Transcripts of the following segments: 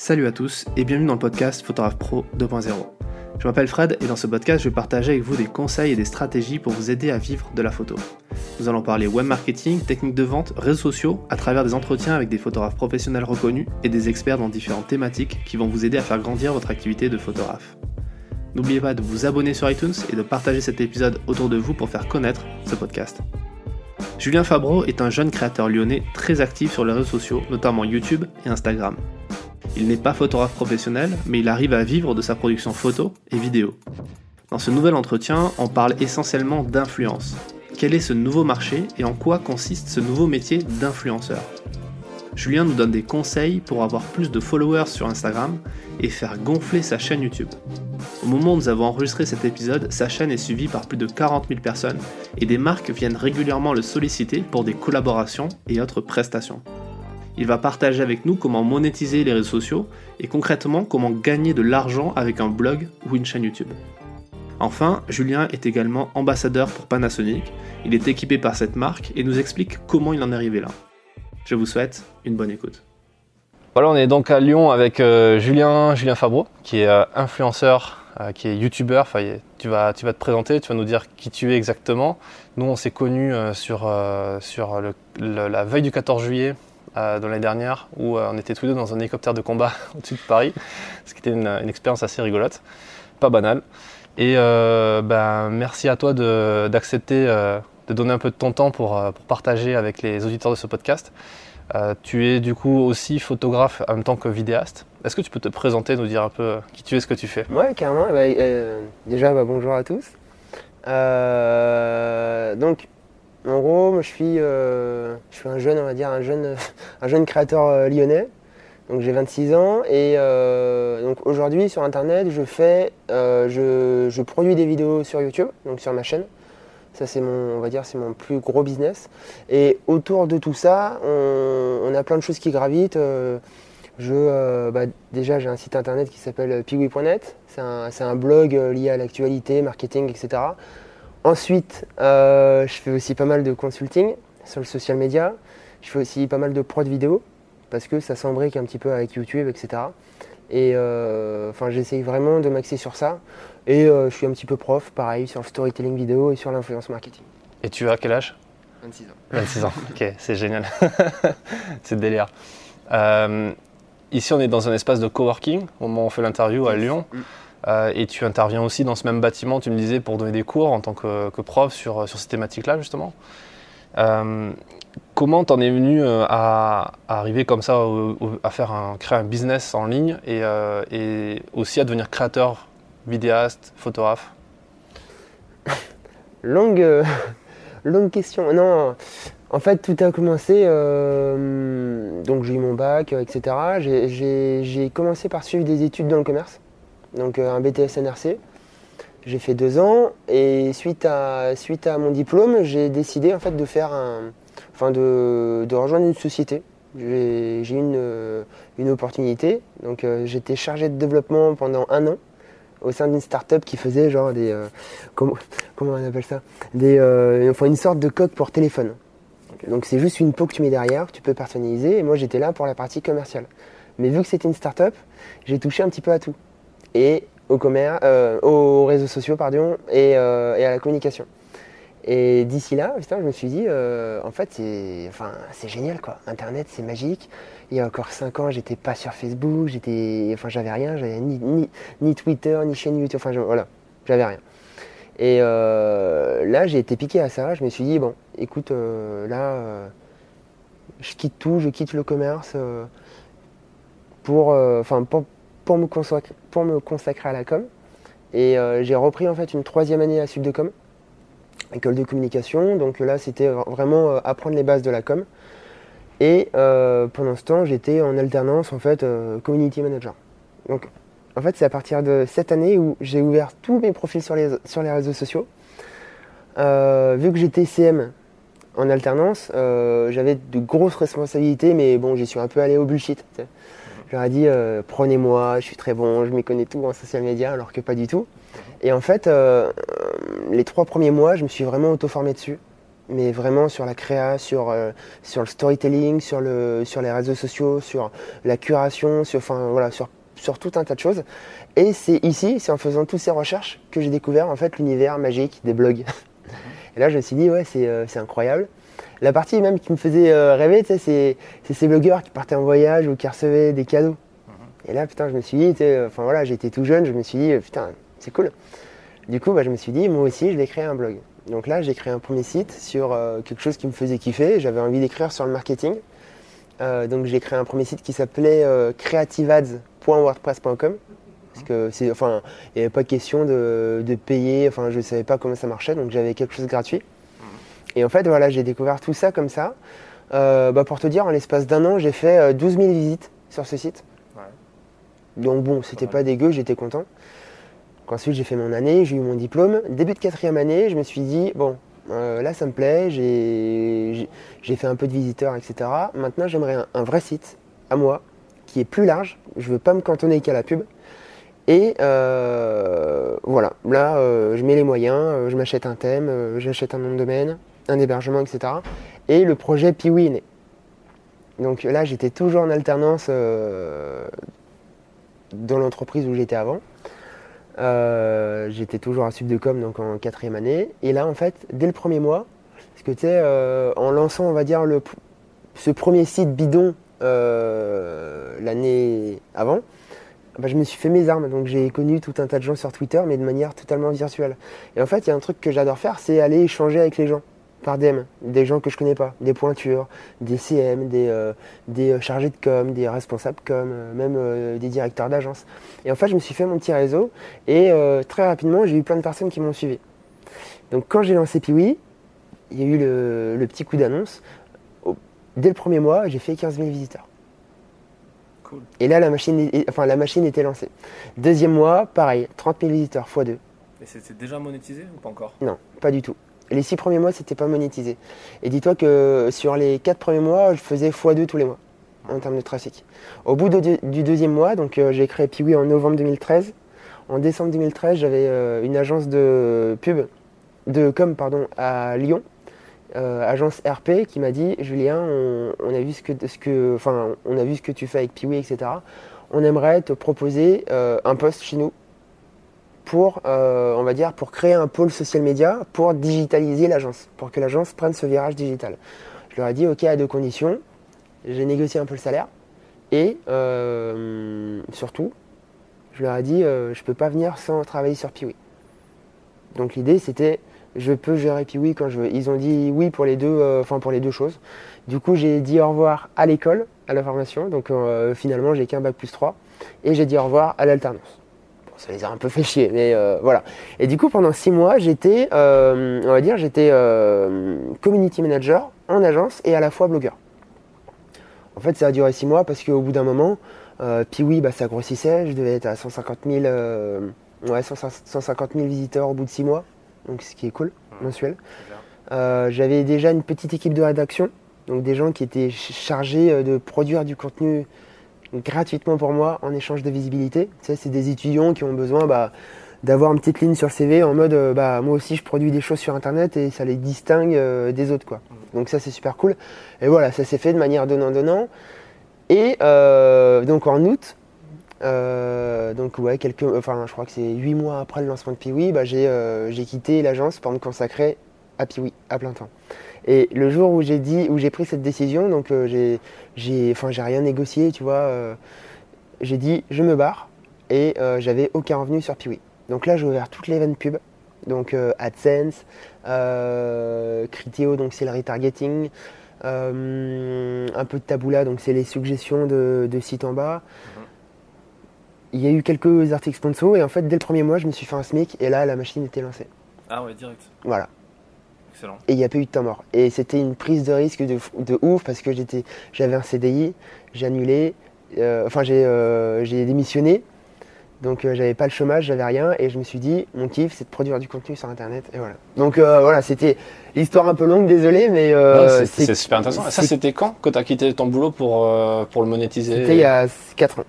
Salut à tous et bienvenue dans le podcast Photographe Pro 2.0. Je m'appelle Fred et dans ce podcast, je vais partager avec vous des conseils et des stratégies pour vous aider à vivre de la photo. Nous allons parler web marketing, techniques de vente, réseaux sociaux, à travers des entretiens avec des photographes professionnels reconnus et des experts dans différentes thématiques qui vont vous aider à faire grandir votre activité de photographe. N'oubliez pas de vous abonner sur iTunes et de partager cet épisode autour de vous pour faire connaître ce podcast. Julien Fabreau est un jeune créateur lyonnais très actif sur les réseaux sociaux, notamment YouTube et Instagram. Il n'est pas photographe professionnel, mais il arrive à vivre de sa production photo et vidéo. Dans ce nouvel entretien, on parle essentiellement d'influence. Quel est ce nouveau marché et en quoi consiste ce nouveau métier d'influenceur? Julien nous donne des conseils pour avoir plus de followers sur Instagram et faire gonfler sa chaîne YouTube. Au moment où nous avons enregistré cet épisode, sa chaîne est suivie par plus de 40 000 personnes et des marques viennent régulièrement le solliciter pour des collaborations et autres prestations. Il va partager avec nous comment monétiser les réseaux sociaux et concrètement comment gagner de l'argent avec un blog ou une chaîne YouTube. Enfin, Julien est également ambassadeur pour Panasonic. Il est équipé par cette marque et nous explique comment il en est arrivé là. Je vous souhaite une bonne écoute. Voilà, on est donc à Lyon avec euh, Julien, Julien Fabreau, qui est euh, influenceur, euh, qui est youtubeur. Enfin, tu vas, tu vas te présenter, tu vas nous dire qui tu es exactement. Nous, on s'est connus sur, sur la veille du 14 juillet dans l'année dernière où on était tous deux dans un hélicoptère de combat au-dessus de Paris, ce qui était une, expérience assez rigolote, pas banale. Et ben, merci à toi d'accepter de, donner un peu de ton temps pour, pour partager avec les auditeurs de ce podcast. Euh, tu es du coup aussi photographe en même temps que vidéaste. Est-ce que tu peux te présenter, nous dire un peu qui tu es, ce que tu fais? Ouais, carrément. Bah, euh, déjà, bah, bonjour à tous. Euh, donc, en gros, je suis, je suis un jeune, on va dire, un jeune, un jeune créateur lyonnais. Donc, j'ai 26 ans et donc aujourd'hui sur Internet, je fais, je, je produis des vidéos sur YouTube, donc sur ma chaîne. Ça, c'est mon, on va dire, c'est mon plus gros business. Et autour de tout ça, on, a plein de choses qui gravitent. Euh, je, euh, bah, déjà, j'ai un site internet qui s'appelle piwi.net. C'est un, blog euh, lié à l'actualité, marketing, etc. Ensuite, je fais aussi pas mal de consulting sur le social media. Je fais aussi pas mal de prod vidéo parce que ça s'embrique un petit peu avec YouTube, etc. Et enfin, j'essaye vraiment de m'axer sur ça. Et euh, je suis un petit peu prof, pareil, sur le storytelling vidéo et sur l'influence marketing. Et tu as quel âge? 26 ans. 26 ans, ok, c'est génial. c'est délire. Euh, ici, on est dans un espace de coworking au moment où on fait l'interview à Lyon. Mm. Euh, et tu interviens aussi dans ce même bâtiment, tu me disais, pour donner des cours en tant que, prof sur, sur ces thématiques-là, justement. comment t'en es venu à, arriver comme ça, à faire créer un business en ligne et, et aussi à devenir créateur vidéaste, photographe? Longue, euh, longue question. Non, en fait, tout a commencé. Euh, donc, j'ai eu mon bac, euh, etc. J'ai commencé par suivre des études dans le commerce, donc un BTS NRC. J'ai fait deux ans et suite à, suite à mon diplôme, j'ai décidé en fait de faire un, enfin de, de rejoindre une société. J'ai eu une, une, opportunité. Donc, j'étais chargé de développement pendant un an au sein d'une start-up qui faisait genre des. Euh, comment, comment, on appelle ça? Des, euh, enfin, Une sorte de coque pour téléphone. Donc c'est juste une peau que tu mets derrière, tu peux personnaliser. Et moi j'étais là pour la partie commerciale. Mais vu que c'était une start-up, j'ai touché un petit peu à tout. Et au commerce, euh, aux réseaux sociaux, pardon, et, et à la communication. Et d'ici là, je me suis dit, en fait, c'est enfin, génial quoi. Internet, c'est magique il y a encore 5 ans, j'étais pas sur Facebook, j'étais, enfin, j'avais rien, j'avais ni, ni, Twitter, ni chaîne YouTube, enfin, voilà, j'avais rien. Et euh, là, j'ai été piqué à ça. Je me suis dit, bon, écoute, euh, là, euh, je quitte tout, je quitte le commerce pour, pour, pour, me consacrer, pour me consacrer à la com. Et j'ai repris en fait une troisième année à Sud de Com, école de communication. Donc là, c'était vraiment apprendre les bases de la com. Et euh, pendant ce temps, j'étais en alternance en fait euh, community manager. Donc en fait, c'est à partir de cette année où j'ai ouvert tous mes profils sur les, sur les réseaux sociaux. Euh, vu que j'étais CM en alternance, j'avais de grosses responsabilités, mais bon, j'y suis un peu allé au bullshit. Je leur ai dit, prenez-moi, je suis très bon, je m'y connais tout en social media, alors que pas du tout. Et en fait, les trois premiers mois, je me suis vraiment auto-formé dessus. mais vraiment sur la créa, sur, euh, sur le storytelling, sur, le, sur les réseaux sociaux, sur la curation, sur, enfin, voilà, sur, sur tout un tas de choses. Et c'est ici, c'est en faisant toutes ces recherches que j'ai découvert en fait l'univers magique des blogs. Et là, je me suis dit, ouais, euh, c'est incroyable. La partie même qui me faisait euh, rêver, tu sais, c'est c'est ces blogueurs qui partaient en voyage ou qui recevaient des cadeaux. Et là, putain, je me suis dit, sais, enfin voilà, j'étais tout jeune, je me suis dit, euh, putain, c'est cool. Du coup, bah, je me suis dit, moi aussi, je vais créer un blog. Donc là, j'ai créé un premier site sur euh, quelque chose qui me faisait kiffer. J'avais envie d'écrire sur le marketing. Euh, donc j'ai créé un premier site qui s'appelait euh, creativeads.wordpress.com. Parce que c'est, enfin, il n'y avait pas question de, de payer. Enfin, je ne savais pas comment ça marchait, donc j'avais quelque chose de gratuit. Et en fait, voilà, j'ai découvert tout ça comme ça. Euh, bah, pour te dire, en l'espace d'un an, j'ai fait euh, 12 000 visites sur ce site. Ouais. Donc bon, c'était Pas pas dégueu, j'étais content. Donc ensuite, j'ai fait mon année, j'ai eu mon diplôme. Début de quatrième année, je me suis dit, bon, euh, là, ça me plaît, j'ai fait un peu de visiteurs, etc. Maintenant, j'aimerais un, un vrai site à moi, qui est plus large. Je veux pas me cantonner qu'à la pub. Et euh, voilà, là, euh, je mets les moyens, euh, je m'achète un thème, euh, j'achète un nom de domaine, un hébergement, etc. Et le projet Piwi. Donc là, j'étais toujours en alternance euh, dans l'entreprise où j'étais avant. Euh, j'étais toujours à Subdecom, donc en quatrième année. Et là, en fait, dès le premier mois, parce que euh, en lançant, on va dire, ce premier site bidon l'année avant, bah, je me suis fait mes armes. Donc j'ai connu tout un tas de gens sur Twitter, mais de manière totalement virtuelle. Et en fait, il y a un truc que j'adore faire, c'est aller échanger avec les gens par DM, des gens que je connais pas, des pointures, des CM, des, euh, des euh, chargés de com, des responsables com, euh, même euh, des directeurs d'agence. Et en fait, je me suis fait mon petit réseau et euh, très rapidement, j'ai eu plein de personnes qui m'ont suivi. Donc quand j'ai lancé Piwi, il y a eu le, le petit coup d'annonce. Dès le premier mois, j'ai fait 15 000 visiteurs. Cool. Et là, la machine, enfin, la machine était lancée. Deuxième mois, pareil, 30 000 visiteurs x2. Et c'était déjà monétisé ou pas encore? Non, pas du tout. Les six premiers mois, c'était pas monétisé. Et dis-toi que sur les quatre premiers mois, je faisais x2 tous les mois en termes de trafic. Au bout du deuxième mois, donc euh, j'ai créé Piwi en novembre 2013. En décembre 2013, j'avais euh, une agence de pub, de com pardon, à Lyon, euh, agence RP, qui m'a dit Julien, on, a vu ce que, on a vu ce que tu fais avec Piwi, etc. On aimerait te proposer un poste chez nous pour, euh, on va dire, pour créer un pôle social media pour digitaliser l'agence, pour que l'agence prenne ce virage digital. Je leur ai dit, ok, à deux conditions. J'ai négocié un peu le salaire et euh, surtout, je leur ai dit, euh, je peux pas venir sans travailler sur Piwi. Donc l'idée, c'était, je peux gérer Piwi quand je veux. Ils ont dit oui pour les deux, enfin pour les deux choses. Du coup, j'ai dit au revoir à l'école, à la formation. Donc finalement, j'ai qu'un bac plus 3 et j'ai dit au revoir à l'alternance ça les a un peu fait chier, mais euh, voilà. Et du coup, pendant six mois, j'étais, euh, on va dire, j'étais euh, community manager en agence et à la fois blogueur. En fait, ça a duré six mois parce qu'au bout d'un moment, puis oui, bah, ça grossissait. Je devais être à 150 000, euh, ouais, 150 000 visiteurs au bout de six mois, donc ce qui est cool, mensuel. J'avais déjà une petite équipe de rédaction, donc des gens qui étaient ch- chargés de produire du contenu gratuitement pour moi en échange de visibilité. Tu sais, c'est des étudiants qui ont besoin bah, d'avoir une petite ligne sur le CV en mode euh, bah, moi aussi je produis des choses sur internet et ça les distingue euh, des autres. quoi. Donc ça c'est super cool. Et voilà, ça s'est fait de manière donnant-donnant. Et euh, donc en août, donc ouais, quelques, enfin je crois que c'est 8 mois après le lancement de Piwi, bah, j'ai j'ai quitté l'agence pour me consacrer à Piwi à plein temps. Et le jour où j'ai dit, où j'ai pris cette décision, donc euh, j'ai, j'ai, enfin j'ai rien négocié, tu vois, euh, j'ai dit je me barre et euh, j'avais aucun revenu sur Piwi. Donc là j'ai ouvert toutes les vannes pub, donc AdSense, Criteo, donc c'est le retargeting, un peu de Taboola, donc c'est les suggestions de, de sites en bas. Il y a eu quelques articles sponsors et en fait dès le premier mois je me suis fait un SMIC et là la machine était lancée. Ah ouais, direct. Voilà. Excellent. Et il n'y a pas eu de temps mort. Et c'était une prise de risque de, ouf parce que j'étais, j'avais un CDI, j'ai annulé, euh, enfin j'ai, euh, j'ai démissionné, donc euh, j'avais pas le chômage, j'avais rien, et je me suis dit, mon kiff c'est de produire du contenu sur internet, et voilà. Donc euh, voilà, c'était l'histoire un peu longue, désolé, mais euh, Non, c'est- c'est super intéressant. Ça, c'était quand que tu as quitté ton boulot pour, euh, pour le monétiser? C'était il y a 4 ans,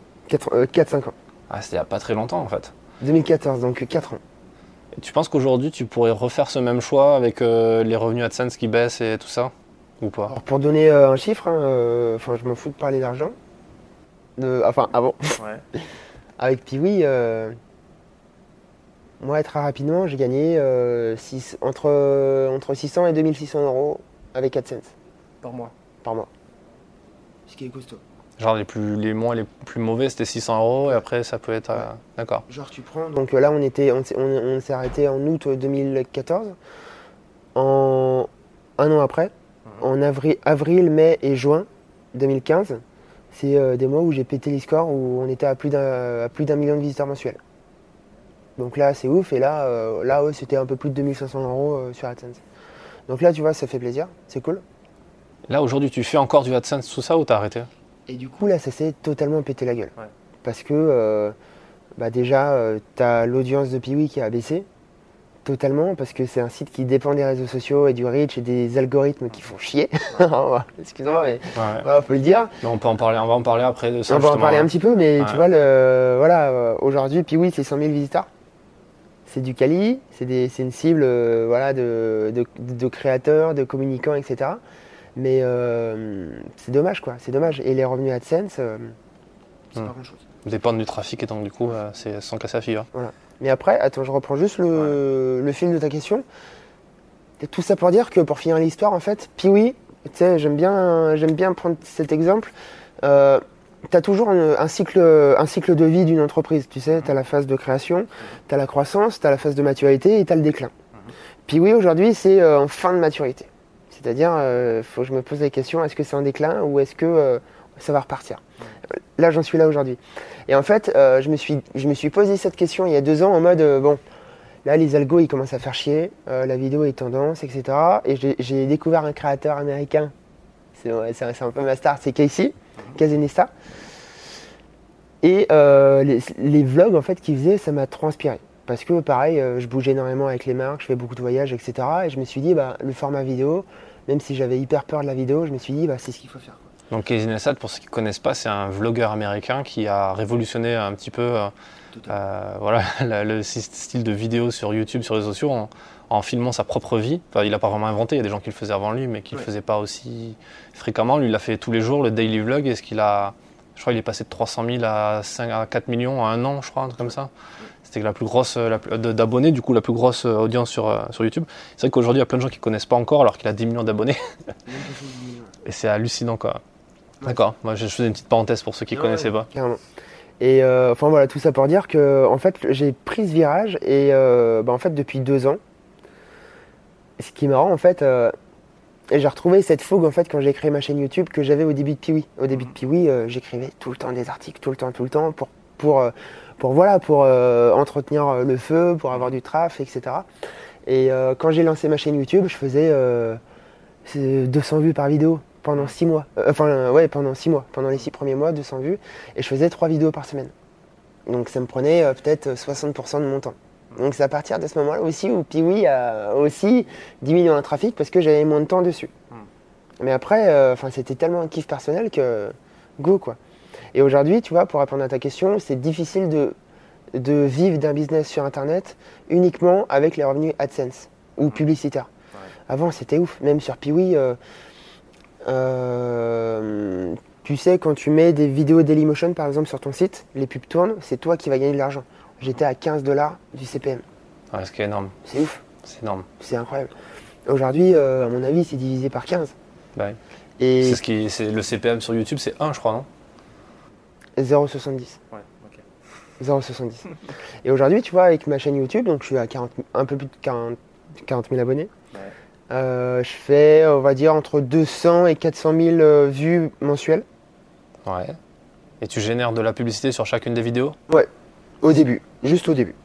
4-5 ans, Ah, c'était il y a pas très longtemps en fait. 2014, donc 4 ans. Tu penses qu'aujourd'hui, tu pourrais refaire ce même choix avec euh, les revenus AdSense qui baissent et tout ça Ou pas? Alors, pour donner euh, un chiffre, hein, euh, enfin, je m'en fous de parler d'argent. Enfin, avant. Ouais. Avec Piwi, euh, moi, très rapidement, j'ai gagné euh, six- entre, entre 600 et 2600 euros avec AdSense Par mois. par mois. Ce qui est costaud. Genre les, plus, les mois les plus mauvais, c'était 600 euros et après, ça peut être. euh, D'accord. Genre, tu prends. Donc euh, là, on, était, on, s'est- on- on s'est arrêté en août 2014. En un an après, en avril, avril, mai et juin 2015, c'est euh, des mois où j'ai pété les scores où on était à plus d'un à plus d'un million de visiteurs mensuels. Donc là, c'est ouf. Et là, euh, là ouais, c'était un peu plus de 2500 euros euh, sur AdSense. Donc là, tu vois, ça fait plaisir. C'est cool. Là, aujourd'hui, tu fais encore du AdSense, tout ça, ou t'as arrêté? Et du coup, là, ça s'est totalement pété la gueule. Ouais. Parce que, euh, bah déjà, tu as l'audience de Piwi qui a baissé totalement, parce que c'est un site qui dépend des réseaux sociaux et du reach et des algorithmes qui font chier. Excuse-moi, mais Ouais. voilà, faut le dire. Mais on peut en parler, on va en parler après de ça. On va en parler un petit peu, mais Ouais. tu vois, le, voilà, euh, aujourd'hui, Piwi, c'est 100 000 visiteurs. C'est du quali, c'est des- c'est une cible euh, voilà, de, de- de créateurs, de communicants, etc. Mais euh, c'est dommage, quoi. C'est dommage. Et les revenus AdSense, euh, c'est Hmm. pas grand-chose. Dépendent du trafic et donc, du coup, euh, c'est sans casser la figure. Mais après, attends, je reprends juste le, le fil de ta question. Et tout ça pour dire que pour finir l'histoire, en fait, Piwi, tu sais, j'aime bien, j'aime bien prendre cet exemple. Euh, tu as toujours un, un cycle, un cycle de vie d'une entreprise. Tu sais, tu as la phase de création, tu as la croissance, tu as la phase de maturité et tu as le déclin. Piwi, aujourd'hui, c'est en fin de maturité. C'est-à-dire, il faut que je me pose la question, est-ce que c'est en déclin ou est-ce que euh, ça va repartir? Là, j'en suis là aujourd'hui. Et en fait, euh, je, me suis, je me suis posé cette question il y a deux ans en mode, euh, bon, là, les algos, ils commencent à faire chier, euh, la vidéo est tendance, etc. Et j'ai- découvert un créateur américain, c'est un, un peu ma star, c'est Casey, Kazenista. Et euh, les, vlogs, en fait, qu'il faisait, ça m'a trop inspiré. Parce que, pareil, euh, je bouge énormément avec les marques, je fais beaucoup de voyages, etc. Et je me suis dit, bah, le format vidéo, même si j'avais hyper peur de la vidéo, je me suis dit, bah, c'est ce qu'il faut faire. quoi. Donc, Casey Neistat, pour ceux qui ne connaissent pas, c'est un vlogueur américain qui a révolutionné un petit peu euh, euh, voilà, le style de vidéo sur YouTube, sur les réseaux sociaux, en, en filmant sa propre vie. Enfin, il n'a pas vraiment inventé, il y a des gens qui le faisaient avant lui, mais qui ne Ouais. le faisaient pas aussi fréquemment. Lui, il l'a fait tous les jours, le daily vlog, et ce qu'il a. Je crois qu'il est passé de 300 000 à, 5, à 4 millions en un an, je crois, un truc comme ça. C'était la plus grosse euh, de- d'abonnés, du coup, la plus grosse euh, audience sur, euh, sur YouTube. C'est vrai qu'aujourd'hui, il y a plein de gens qui ne connaissent pas encore, alors qu'il a 10 millions d'abonnés. Et c'est hallucinant, quoi. D'accord, moi je faisais une petite parenthèse pour ceux qui ne Ouais, connaissaient pas. Carrément. Et euh, enfin voilà, tout ça pour dire que en fait j'ai pris ce virage et euh, bah, en fait depuis deux ans, ce qui est marrant en fait, euh, et j'ai retrouvé cette fougue en fait quand j'ai créé ma chaîne YouTube que j'avais au début de Piwi. Au début de Piwi, euh, j'écrivais tout le temps des articles, tout le temps, tout le temps pour pour euh, pour voilà pour euh, entretenir euh, le feu, pour avoir du traf, etc. Et euh, quand j'ai lancé ma chaîne YouTube, je faisais euh, c'est 200 vues par vidéo pendant 6 mois. Enfin, ouais, pendant 6 mois. Pendant les 6 premiers mois, 200 vues. Et je faisais 3 vidéos par semaine. Donc ça me prenait peut-être 60% de mon temps. Donc c'est à partir de ce moment-là aussi où Piwi a aussi diminué en trafic parce que j'avais moins de temps dessus. Mais après, euh, c'était tellement un kiff personnel que go quoi. Et aujourd'hui, tu vois, pour répondre à ta question, c'est difficile de, de vivre d'un business sur Internet uniquement avec les revenus AdSense ou publicitaires. Avant, c'était ouf. Même sur Piwi, euh, euh, tu sais, quand tu mets des vidéos Dailymotion, par exemple, sur ton site, les pubs tournent, c'est toi qui vas gagner de l'argent. J'étais à 15 dollars du CPM. Ouais, ce qui est énorme. C'est ouf. C'est énorme. C'est incroyable. Aujourd'hui, euh, à mon avis, c'est divisé par 15. Bah ouais. Et C'est ce qui, c'est le CPM sur YouTube, c'est 1, je crois, non? 0,70. Ouais, ok. 0,70. Et aujourd'hui, tu vois, avec ma chaîne YouTube, donc je suis à 40 un peu plus de 40, 40 000 abonnés. Ouais. Euh, je fais, on va dire, entre 200 et 400 000 euh, vues mensuelles Ouais. Et tu génères de la publicité sur chacune des vidéos? Au début, juste au début.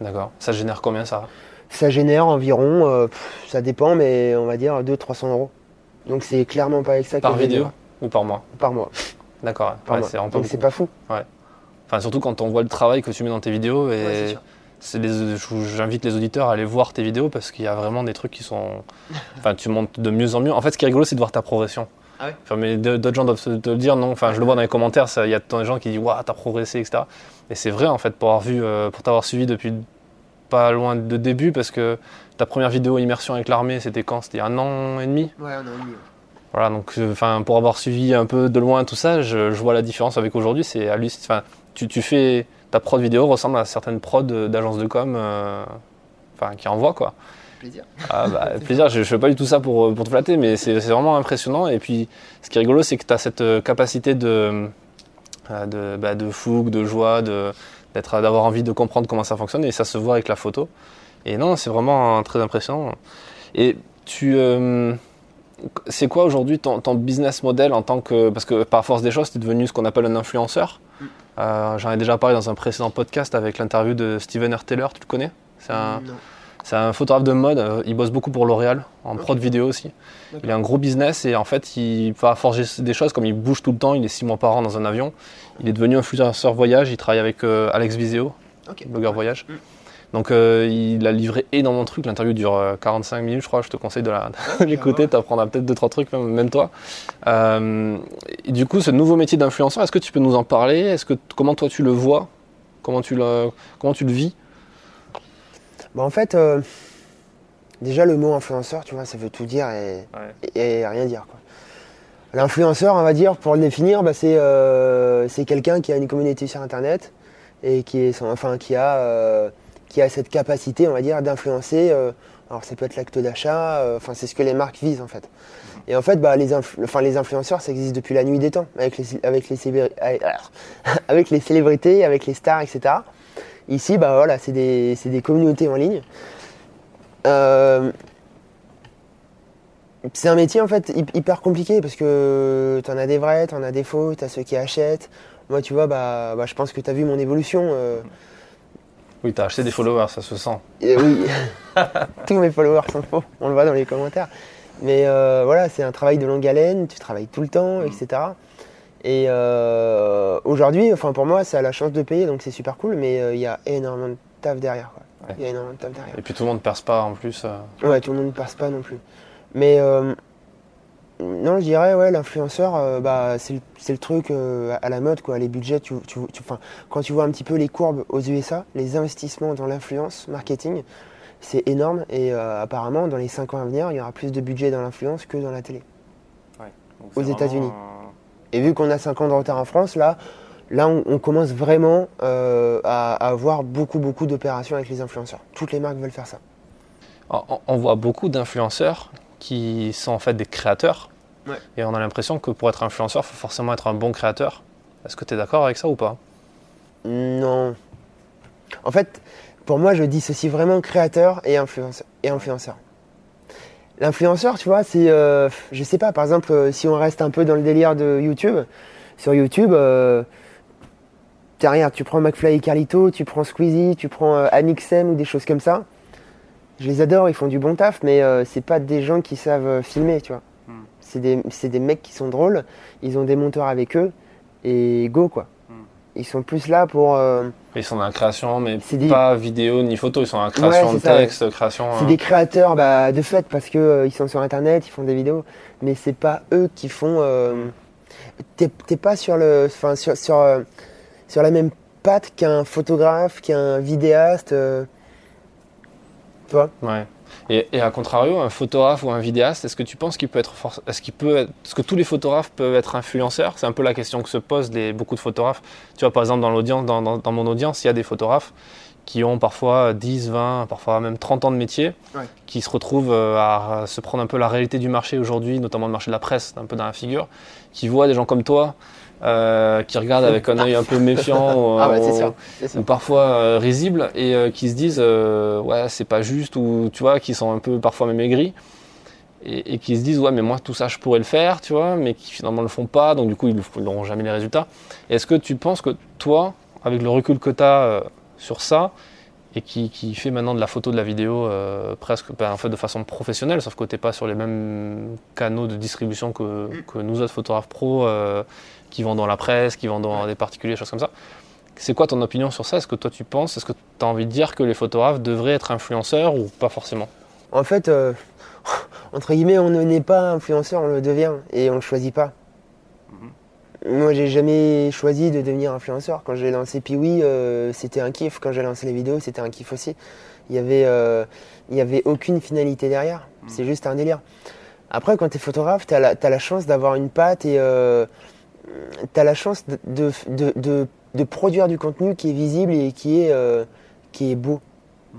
D'accord. Ça génère combien ça? Ça génère environ, euh, pff, ça dépend, mais on va dire 200-300 euros. Donc c'est clairement pas avec ça que Par vidéo ou par mois? Par mois. D'accord. Ouais, mois. c'est vraiment pas Donc c'est pas fou. Enfin, surtout quand on voit le travail que tu mets dans tes vidéos Ouais, et c'est c'est j'invite les auditeurs à aller voir tes vidéos parce qu'il y a vraiment des trucs qui sont. Enfin, tu montes de mieux en mieux. En fait, ce qui est rigolo, c'est de voir ta progression. Ah ouais Enfin, mais d'autres gens doivent te le dire, non? Enfin, je le vois dans les commentaires, il y a tant de gens qui disent Waouh, t'as progressé, etc. Et c'est vrai, en fait, pour avoir vu, euh, pour t'avoir suivi depuis pas loin de début parce que ta première vidéo immersion avec l'armée, c'était quand? C'était un an et demi? Ouais, un an et demi. Voilà, donc euh, enfin, pour avoir suivi un peu de loin tout ça, je, je vois la différence avec aujourd'hui. C'est halluc- enfin, tu, tu fais ta prod vidéo ressemble à certaines prods d'agences de com, euh, enfin qui envoient quoi. Plaisir. Ah bah, plaisir, je, je fais pas du tout ça pour, pour te flatter, mais c'est vraiment impressionnant. Et puis, ce qui est rigolo, c'est que tu as cette euh, capacité de, euh, de, bah, de fougue, de joie, de- d'être, d'avoir envie de comprendre comment ça fonctionne, et ça se voit avec la photo. Et non, c'est vraiment très impressionnant. Et tu. euh, c'est quoi aujourd'hui ton, ton business model en tant que. Parce que par force des choses, tu es devenu ce qu'on appelle un influenceur. Mm. Euh, J'en ai déjà parlé dans un précédent podcast avec l'interview de Steven R. Taylor, tu le connais? C'est un, photographe de mode, euh, il bosse beaucoup pour L'Oréal, en Ok. prod vidéo aussi. Il a un gros business et en fait, il va forger des choses comme il bouge tout le temps, il est six mois par an dans un avion. Il est devenu influenceur voyage, il travaille avec euh, Alex Viseo, blogueur voyage. Mm. Donc euh, il a livré énormément de trucs, l'interview dure euh, 45 minutes je crois, je te conseille de la- de l'écouter, tu apprendras peut-être deux trois trucs même, même toi. Euh, et du coup, ce nouveau métier d'influenceur, est-ce que tu peux nous en parler? Est-ce que comment toi tu le vois? Comment tu le comment tu le vis? Bah, en fait, euh, déjà le mot influenceur, tu vois, ça veut tout dire et, et rien dire. quoi. L'influenceur, on va dire, pour le définir, bah, c'est euh, c'est quelqu'un qui a une communauté sur Internet et qui, est, enfin, qui, a, euh, qui a cette capacité, on va dire, d'influencer. euh, alors ça peut être l'acte d'achat, euh, enfin c'est ce que les marques visent en fait. Et en fait, bah, les, les influenceurs, ça existe depuis la nuit des temps, avec les, avec les, avec les célébrités, avec les stars, etc. Ici, bah, voilà, c'est des, des communautés en ligne. Euh, c'est un métier en fait hy- hyper compliqué parce que tu en as des vrais, tu en as des faux, tu as ceux qui achètent. Moi, tu vois, bah, bah, je pense que tu as vu mon évolution. Oui, tu as acheté des followers, ça se sent. et oui, tous mes followers sont faux, on le voit dans les commentaires. Mais euh, voilà, c'est un travail de longue haleine, tu travailles tout le temps, etc. Et euh, aujourd'hui, enfin pour moi, ça a la chance de payer, donc c'est super cool, mais euh, il y a énormément de taf derrière. Ouais. Il y a énormément de taf derrière. Et puis tout le monde ne perce pas en plus. Ouais, tout le monde ne passe pas non plus. Mais euh, non, je dirais, ouais, l'influenceur, euh, bah, c'est le, truc euh, à la mode, quoi. Les budgets, tu, tu, quand tu vois un petit peu les courbes aux USA, les investissements dans l'influence marketing, c'est énorme. Et euh, apparemment, dans les 5 ans à venir, il y aura plus de budget dans l'influence que dans la télé. Donc, Aux États-Unis. Et vu qu'on a 5 ans de retard en France, là, là on, on commence vraiment euh, à, à avoir beaucoup, beaucoup d'opérations avec les influenceurs. Toutes les marques veulent faire ça. on, on voit beaucoup d'influenceurs qui sont en fait des créateurs. Ouais. Et on a l'impression que pour être influenceur, il faut forcément être un bon créateur. Est-ce que tu es d'accord avec ça ou pas? Non. En fait, pour moi, je dissocie vraiment créateur et influenceur. Et influenceur. L'influenceur, tu vois, c'est, euh, je sais pas, par exemple, euh, si on reste un peu dans le délire de YouTube, sur YouTube, euh, t'as rien, tu prends McFly et Carlito, tu prends Squeezie, tu prends euh, Amixem ou des choses comme ça. Je les adore, ils font du bon taf, mais euh, c'est pas des gens qui savent euh, filmer, tu vois. Hmm. C'est des, c'est des mecs qui sont drôles, ils ont des monteurs avec eux, et go, quoi. Hmm. Ils sont plus là pour... euh, Ils sont dans la création, mais C'est des- pas vidéo ni photo. Ils sont dans la création Ouais, de ça, texte, création. C'est euh, des créateurs bah, de fait parce que euh, ils sont sur internet, ils font des vidéos, mais c'est pas eux qui font. euh, T'es pas sur le, enfin sur sur, euh, sur la même patte qu'un photographe, qu'un vidéaste. Tu vois Ouais. Et, et à contrario, un photographe ou un vidéaste, est-ce que tu penses qu'il peut être, est-ce qu'il peut, être- est-ce que tous les photographes peuvent être influenceurs? C'est un peu la question que se posent les, beaucoup de photographes. Tu vois, par exemple, dans l'audience, dans, dans- dans mon audience, il y a des photographes qui ont parfois 10, 20, parfois même 30 ans de métier, Ouais. qui se retrouvent euh, à, se prendre un peu la réalité du marché aujourd'hui, notamment le marché de la presse, un peu dans la figure, qui voient des gens comme toi, euh, qui regardent avec un œil un peu méfiant. ou- Ah bah ou- sûr, parfois euh, risibles et euh, qui se disent euh, ouais c'est pas juste ou tu vois qui sont un peu parfois même aigris et, et qui se disent ouais mais moi tout ça je pourrais le faire tu vois mais qui finalement le font pas donc du coup ils n'auront jamais les résultats est-ce que tu penses que toi avec le recul que tu as sur ça et qui, qui fait maintenant de la photo de la vidéo euh, presque ben, en fait de façon professionnelle sauf que tu n'es pas sur les mêmes canaux de distribution que, que nous autres photographes euh, qui vont dans la presse qui vont dans des particuliers choses comme ça c'est quoi ton opinion sur ça? Est-ce que toi tu penses, est-ce que tu as envie de dire que les photographes devraient être influenceurs ou pas forcément? En fait, euh, entre guillemets, on ne n'est pas influenceur, on le devient et on le choisit pas. Mhm. Moi, j'ai jamais choisi de devenir influenceur. Quand j'ai lancé Piwi, euh, c'était un kiff. Quand j'ai lancé les vidéos, c'était un kiff aussi. Il y avait, euh, y avait aucune finalité derrière. C'est juste un délire. Après, quand tu es photographe, tu as, la chance d'avoir une patte et tu as la chance de, de, de, de, produire du contenu qui est visible et qui est, euh, qui est beau.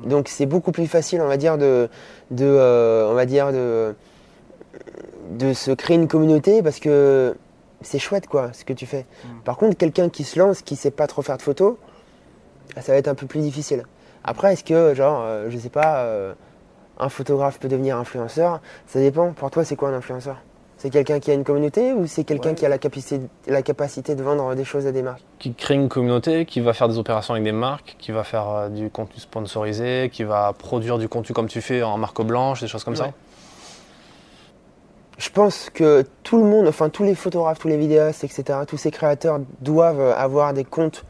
Donc c'est beaucoup plus facile, on va dire, de, de on va dire de, de se créer une communauté parce que c'est chouette quoi ce que tu fais. Mm. Par contre, quelqu'un qui se lance, qui sait pas trop faire de photos, ça va être un peu plus difficile. Après, est-ce que, genre, euh, je sais pas, euh, un photographe peut devenir influenceur? Ça dépend. Pour toi, c'est quoi un influenceur? C'est quelqu'un qui a une communauté ou c'est quelqu'un qui a la capacité, la capacité de vendre des choses à des marques? Qui crée une communauté, qui va faire des opérations avec des marques, qui va faire euh, du contenu sponsorisé, qui va produire du contenu comme tu fais en marque blanche, des choses comme ça? Je pense que tout le monde, enfin tous les photographes, tous les vidéastes, etc., tous ces créateurs doivent avoir des comptes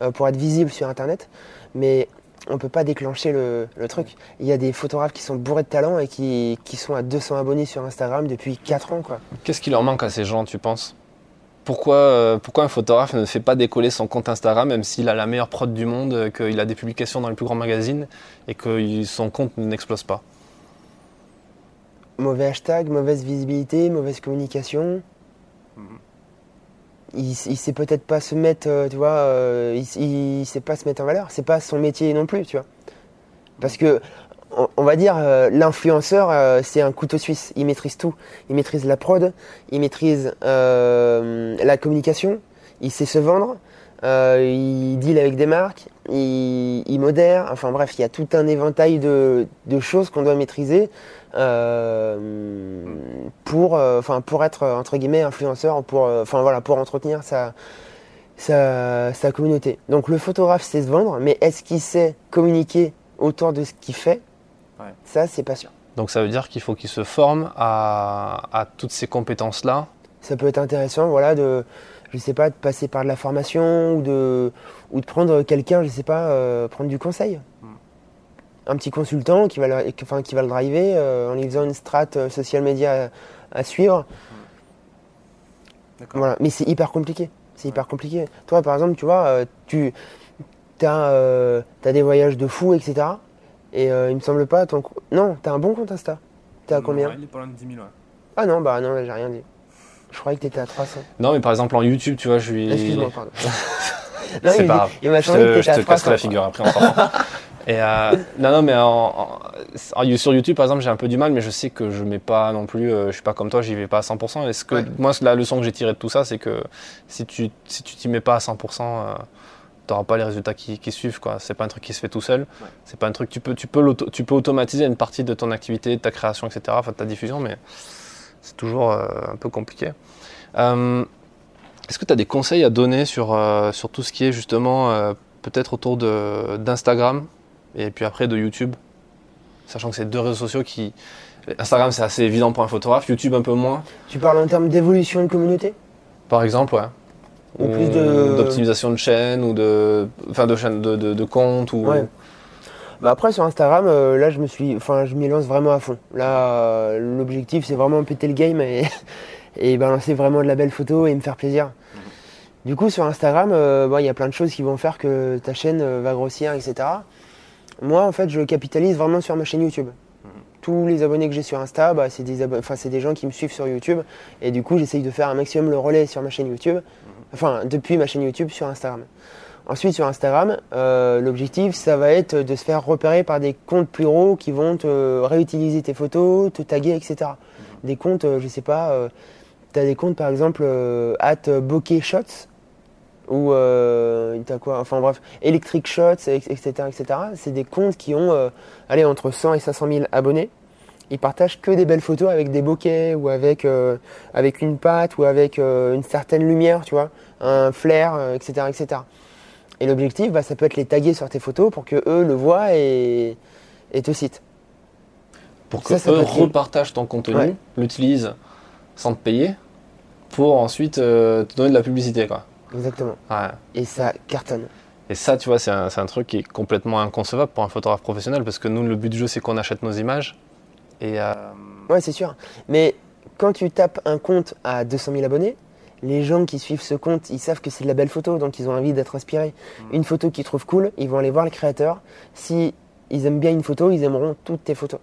euh, pour être visibles sur Internet, mais on ne peut pas déclencher le, truc. Il y a des photographes qui sont bourrés de talent et qui, sont à 200 abonnés sur Instagram depuis 4 ans. Qu'est-ce qui leur manque à ces gens, tu penses? Pourquoi, euh, pourquoi un photographe ne fait pas décoller son compte Instagram, même s'il a la meilleure prod du monde, euh, qu'il a des publications dans les plus grands magazines et que son compte n'explose pas? Mauvais hashtag, mauvaise visibilité, mauvaise communication. Il, il sait peut-être pas se mettre, euh, tu vois, euh, il, il, sait pas se mettre en valeur. C'est pas son métier non plus, tu vois. Parce que, on, va dire, euh, l'influenceur, c'est un couteau suisse. Il maîtrise tout. Il maîtrise la prod, il maîtrise la communication, il sait se vendre, il deal avec des marques, il, il, modère. Enfin bref, il y a tout un éventail de, de choses qu'on doit maîtriser euh, pour, euh, pour être entre guillemets influenceur, pour, euh, voilà, pour entretenir sa, sa, sa, communauté. Donc le photographe sait se vendre, mais est-ce qu'il sait communiquer autour de ce qu'il fait? Ça, c'est pas sûr. Donc ça veut dire qu'il faut qu'il se forme à, à toutes ces compétences-là? Ça peut être intéressant, voilà, de, je sais pas, de passer par de la formation ou de, ou de prendre quelqu'un, je sais pas, prendre du conseil un petit consultant qui va le, enfin, qui va le driver euh, en lui faisant une strat euh, social media à, suivre. Voilà. Mais c'est hyper compliqué. C'est hyper compliqué. Toi, par exemple, tu vois, euh, tu as, as, des voyages de fou, etc. Et il me semble pas, ton... non, tu as un bon compte Insta. T'es à combien Il est pas loin de 10 000, ouais. Ah non, bah non, j'ai rien dit. Je croyais que tu étais à 300. Non, mais par exemple en YouTube, tu vois, je suis. Excuse-moi, pardon. c'est pas grave. Il m'a je te, je te casse la figure après en Et euh, non, non, mais en, sur YouTube, par exemple, j'ai un peu du mal, mais je sais que je mets pas non plus, euh, je suis pas comme toi, j'y vais pas à 100%. Est-ce que moi, la leçon que j'ai tirée de tout ça, c'est que si tu si tu t'y mets pas à 100%, euh, tu n'auras pas les résultats qui, qui suivent. Quoi. C'est pas un truc qui se fait tout seul. C'est pas un truc. Tu peux, tu peux, tu peux automatiser une partie de ton activité, de ta création, etc. Enfin, de ta diffusion, mais c'est toujours un peu compliqué. Est-ce que tu as des conseils à donner sur, sur tout ce qui est justement peut-être autour d'Instagram et puis après de YouTube? Sachant que c'est deux réseaux sociaux qui. Instagram, c'est assez évident pour un photographe, YouTube un peu moins. Tu parles en termes d'évolution de communauté? Par exemple, ouais. Ou, plus de... d'optimisation de chaîne ou de. Enfin, de chaîne de, de, compte ou. Ouais. Bah après sur Instagram, euh, là je me suis, enfin je m'y lance vraiment à fond. Là, l'objectif c'est vraiment péter le game et, balancer vraiment de la belle photo et me faire plaisir. Du coup sur Instagram, euh, il y a plein de choses qui vont faire que ta chaîne euh, va grossir, etc. Moi, en fait, je capitalise vraiment sur ma chaîne YouTube. Tous les abonnés que j'ai sur Insta, bah, c'est des, enfin, des gens qui me suivent sur YouTube. Et du coup, j'essaye de faire un maximum le relais sur ma chaîne YouTube. Enfin, depuis ma chaîne YouTube sur Instagram. Ensuite, sur Instagram, euh, l'objectif, ça va être de se faire repérer par des comptes plus gros qui vont te réutiliser tes photos, te taguer, etc. Des comptes, euh, je sais pas, euh, tu as des comptes par exemple at bokeh shots ou euh, quoi Enfin bref, Electric Shots, etc. etc. C'est des comptes qui ont euh, allez, entre 100 et 500 000 abonnés. Ils partagent que des belles photos avec des bokeh ou avec, euh, avec une pâte ou avec euh, une certaine lumière, tu vois, un flair, etc., etc. Et l'objectif, bah, ça peut être les taguer sur tes photos pour que eux le voient et, et te citent. Pour que eux repartagent ton contenu, l'utilisent sans te payer, pour ensuite te donner de la publicité, quoi. Exactement. Et ça cartonne. Et ça, tu vois, c'est un, un, truc qui est complètement inconcevable pour un photographe professionnel parce que nous, le but du jeu, c'est qu'on achète nos images. Et euh... Ouais, c'est sûr. Mais quand tu tapes un compte à 200 000 abonnés les gens qui suivent ce compte, ils savent que c'est de la belle photo, donc ils ont envie d'être inspirés. Mm. Une photo qu'ils trouvent cool, ils vont aller voir le créateur. Si ils aiment bien une photo, ils aimeront toutes tes photos.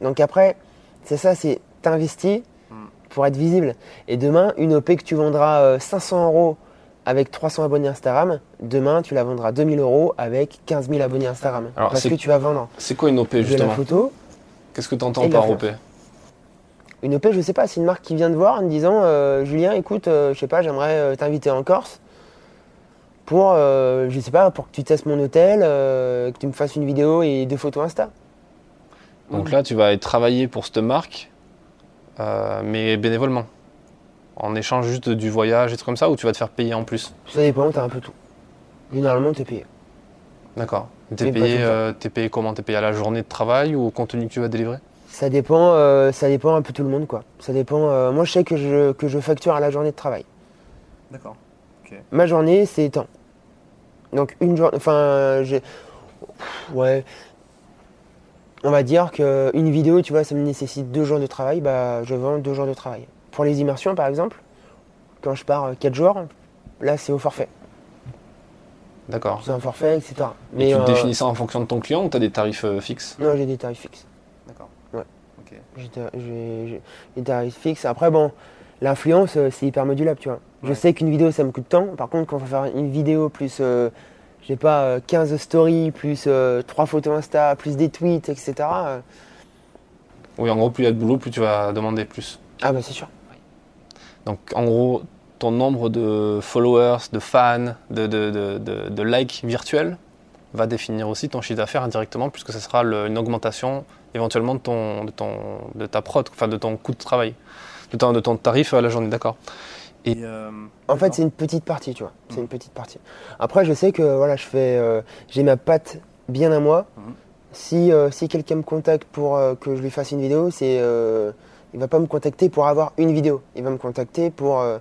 Donc après, c'est ça, c'est t'investis Mm. pour être visible. Et demain, une OP que tu vendras euh, 500 euros avec 300 abonnés Instagram, demain tu la vendras 2000 euros avec 15 000 abonnés Instagram. Alors, Parce que tu vas vendre C'est quoi une OP de la justement? photo. Qu'est-ce que tu entends de par OP Une OP, je sais pas, c'est une marque qui vient de voir en me disant euh, Julien, écoute, euh, je sais pas, j'aimerais euh, t'inviter en Corse pour, euh, je sais pas, pour que tu testes mon hôtel, que tu me fasses une vidéo et deux photos Insta. Donc là, tu vas être travaillé pour cette marque, mais bénévolement. En échange juste du voyage et trucs comme ça, ou tu vas te faire payer en plus? Ça dépend, t'as un peu tout. Généralement, t'es payé. D'accord. T'es payé, payé comment? T'es payé à la journée de travail ou au contenu que tu vas délivrer? Ça dépend, euh, ça dépend un peu tout le monde, quoi. Ça dépend. euh, moi, je sais que je, que je facture à la journée de travail. D'accord. Ma journée, c'est temps. Donc une journée, enfin, j'ai, ouais, on va dire que une vidéo, tu vois, ça me nécessite deux jours de travail, bah, je vends deux jours de travail. Pour les immersions, par exemple, quand je pars euh, quatre jours, là, c'est au forfait. D'accord. C'est un forfait, etc. Et Mais tu te euh, définis ça en fonction de ton client ou tu as des tarifs euh, fixes? Non, j'ai des tarifs fixes. D'accord. J'ai j'ai- j'ai des tarifs fixes. Après, bon, l'influence, euh, c'est hyper modulable, tu vois. Je sais qu'une vidéo, ça me coûte tant. Par contre, quand on va faire une vidéo plus, euh, je sais pas, euh, 15 stories, plus euh, 3 photos Insta, plus des tweets, etc. euh, Oui, en gros, plus il y a de boulot, plus tu vas demander plus. ah bah c'est sûr. Donc en gros, ton nombre de followers, de fans, de, de, de, de- de likes virtuels va définir aussi ton chiffre d'affaires indirectement, puisque ce sera le- une augmentation éventuellement de, ton, de, ton, de ta prod, enfin de ton coût de travail, de ton, de ton tarif à la journée, d'accord Et euh, En fait, c'est une petite partie, tu vois. C'est une petite partie. Après, je sais que voilà, je fais, euh, j'ai ma patte bien à moi. Mhm. Si, euh, si quelqu'un me contacte pour euh, que je lui fasse une vidéo, c'est, euh, il va pas me contacter pour avoir une vidéo. Il va me contacter pour, euh,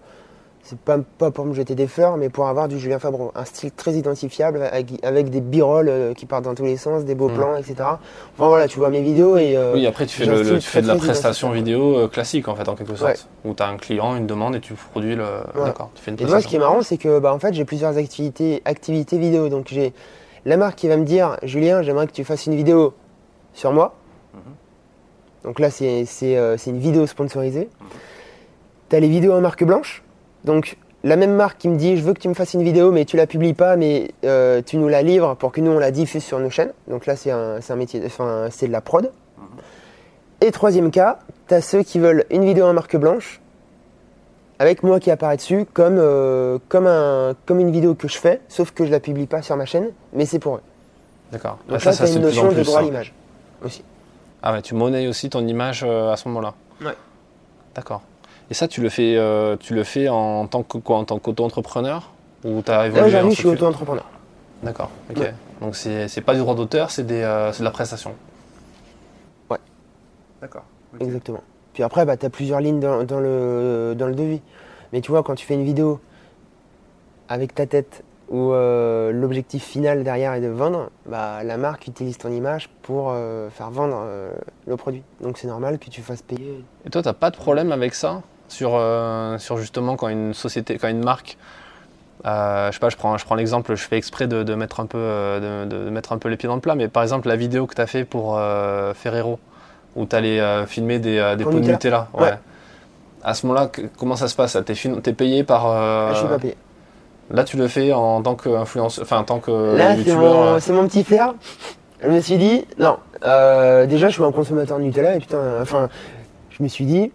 c'est pas, pas pour me jeter des fleurs, mais pour avoir du Julien Fabreau, un style très identifiable avec, avec des b-rolls euh, qui partent dans tous les sens, des beaux Mhm. plans, etc. Enfin voilà, tu vois mes vidéos et euh, oui, après tu fais, le, tu fais de la prestation vidéo euh, classique en fait, en quelque sorte, Ouais. où tu as un client, une demande et tu produis le. Ouais. D'accord, tu fais une Et moi, ce qui est marrant, c'est que bah, en fait, j'ai plusieurs activités, activités vidéo. Donc, j'ai la marque qui va me dire Julien, j'aimerais que tu fasses une vidéo sur moi. Mhm. Donc là, c'est euh, une vidéo sponsorisée. Tu as les vidéos en marque blanche. Donc, la même marque qui me dit Je veux que tu me fasses une vidéo, mais tu la publies pas, mais euh, tu nous la livres pour que nous, on la diffuse sur nos chaînes. Donc là, c'est un, métier, enfin, c'est de la prod. Et troisième cas, tu as ceux qui veulent une vidéo en marque blanche avec moi qui apparaît dessus comme, euh, comme, un, comme une vidéo que je fais, sauf que je la publie pas sur ma chaîne, mais c'est pour eux. D'accord. Donc Ah, là, ça, tu ça, as une notion de droit à ça. l'image aussi. Ah ouais, tu monnaies aussi ton image euh, à ce moment-là. Ouais. D'accord. Et ça, tu le fais, euh, tu le fais en tant que quoi, en tant qu'auto-entrepreneur? Ou t'as Là, évolué aujourd'hui, en je suis auto-entrepreneur. D'accord. Ok. Ouais. Donc c'est c'est pas du droit d'auteur, c'est des, euh, c'est de la prestation? D'accord. Ok. Exactement. Puis après, bah, tu as plusieurs lignes dans, dans le, dans le devis. Mais tu vois, quand tu fais une vidéo avec ta tête où euh, l'objectif final derrière est de vendre, bah, la marque utilise ton image pour euh, faire vendre euh, le produit. Donc c'est normal que tu fasses payer. Et toi, t'as pas de problème avec ça? Sur, euh, sur justement quand une société, quand une marque, euh, je sais pas, je prends, je prends l'exemple, je fais exprès de, de mettre un peu, euh, de, de mettre un peu les pieds dans le plat, mais par exemple la vidéo que tu as fait pour euh, Ferrero, où tu allais filmer des, des pots de Nutella. Ouais. Ouais. À ce moment-là, comment ça se passe? T'es fin- t'es payé par. Ah, je suis pas payé. Là, tu le fais en tant qu'influenceur, enfin en tant que Là, c'est mon, c'est mon petit flair. Je me suis dit, non, euh, déjà, je suis un consommateur de Nutella et putain, enfin, je me suis dit,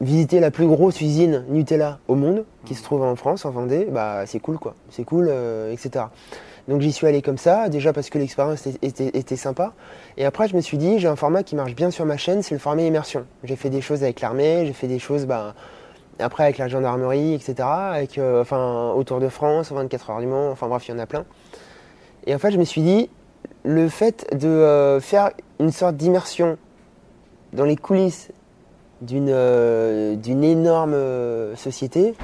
visiter la plus grosse usine Nutella au monde, qui se trouve en France, en Vendée, bah, c'est cool, quoi. C'est cool, euh, etc. Donc, j'y suis allé comme ça, déjà parce que l'expérience était, sympa. Et après, je me suis dit, j'ai un format qui marche bien sur ma chaîne, c'est le format immersion. J'ai fait des choses avec l'armée, j'ai fait des choses, bah, après avec la gendarmerie, etc. Avec, euh, enfin, autour de France, 24 heures du Mans, enfin bref, il y en a plein. Et en fait, je me suis dit, le fait de euh, faire une sorte d'immersion dans les coulisses d'une euh, d'une énorme euh, société,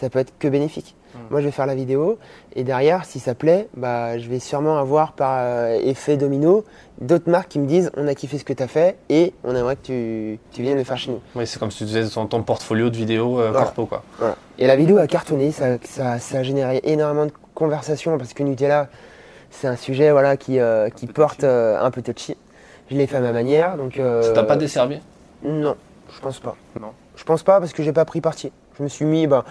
ça peut être que bénéfique. Moi, je vais faire la vidéo. Et derrière, si ça plaît, bah, je vais sûrement avoir par euh, effet domino d'autres marques qui me disent on a kiffé ce que tu as fait et on aimerait que tu, tu viennes le faire chez nous. Oui, c'est comme si tu disais ton, ton portfolio de vidéos euh, Voilà. corpo, quoi. Voilà. Et la vidéo a cartonné, ça, ça, ça a généré énormément de conversations parce que Nutella, c'est un sujet voilà, qui, euh, qui porte un peu touchy. Je l'ai fait à ma manière. Donc, Ça t'a pas desservi? Non, je pense pas. Non. Je pense pas parce que j'ai pas pris parti. Je me suis mis, ben,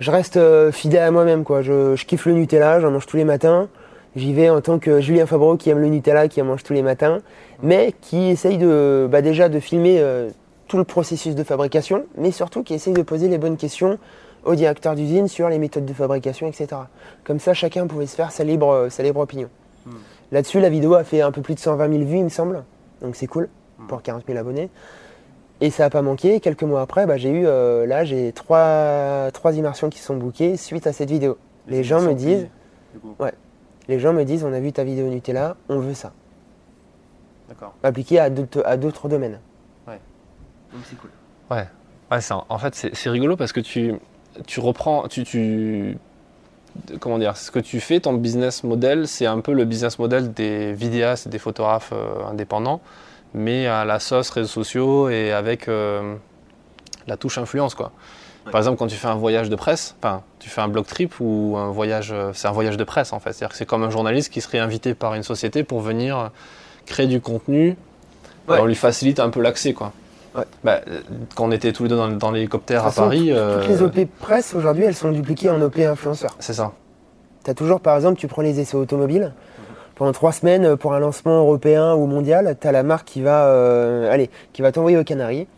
je reste euh, fidèle à moi-même quoi. Je, je kiffe le Nutella, j'en mange tous les matins. J'y vais en tant que Julien Fabreau qui aime le Nutella, qui en mange tous les matins, mais qui essaye de, bah, déjà de filmer euh, tout le processus de fabrication, mais surtout qui essaye de poser les bonnes questions au directeur d'usine sur les méthodes de fabrication, etc. Comme ça, chacun pouvait se faire sa libre, euh, sa libre opinion. Hmm. Là-dessus, la vidéo a fait un peu plus de 120 000 vues, il me semble. Donc c'est cool Hmm. pour 40 000 abonnés. Et ça n'a pas manqué. Quelques mois après, bah, j'ai eu euh, là j'ai trois, trois immersions qui sont bookées suite à cette vidéo. Les gens me disent, les gens me disent, on a vu ta vidéo Nutella, on veut ça. D'accord. Appliqué à d'autres à d'autres domaines. Donc c'est cool. Ouais, ouais c'est- en fait, c'est c'est rigolo parce que tu, tu reprends, tu, tu, comment dire, ce que tu fais, ton business model, c'est un peu le business model des vidéastes et des photographes euh, indépendants, mais à la sauce réseaux sociaux et avec euh, la touche influence, quoi. Ouais. Par exemple, quand tu fais un voyage de presse, enfin, tu fais un blog trip ou un voyage, euh, c'est un voyage de presse en fait. C'est-à-dire que c'est comme un journaliste qui serait invité par une société pour venir créer du contenu. Ouais. On lui facilite un peu l'accès, quoi. Ouais. Bah, euh, quand on était tous les deux dans, dans l'hélicoptère à Paris, euh, Toutes les OP presse aujourd'hui, elles sont dupliquées en OP influenceurs. c'est ça. Tu as toujours, par exemple, tu prends les essais automobiles. Pendant trois semaines, euh, pour un lancement européen ou mondial, tu as la marque qui va, euh, allez, qui va t'envoyer aux Canaries.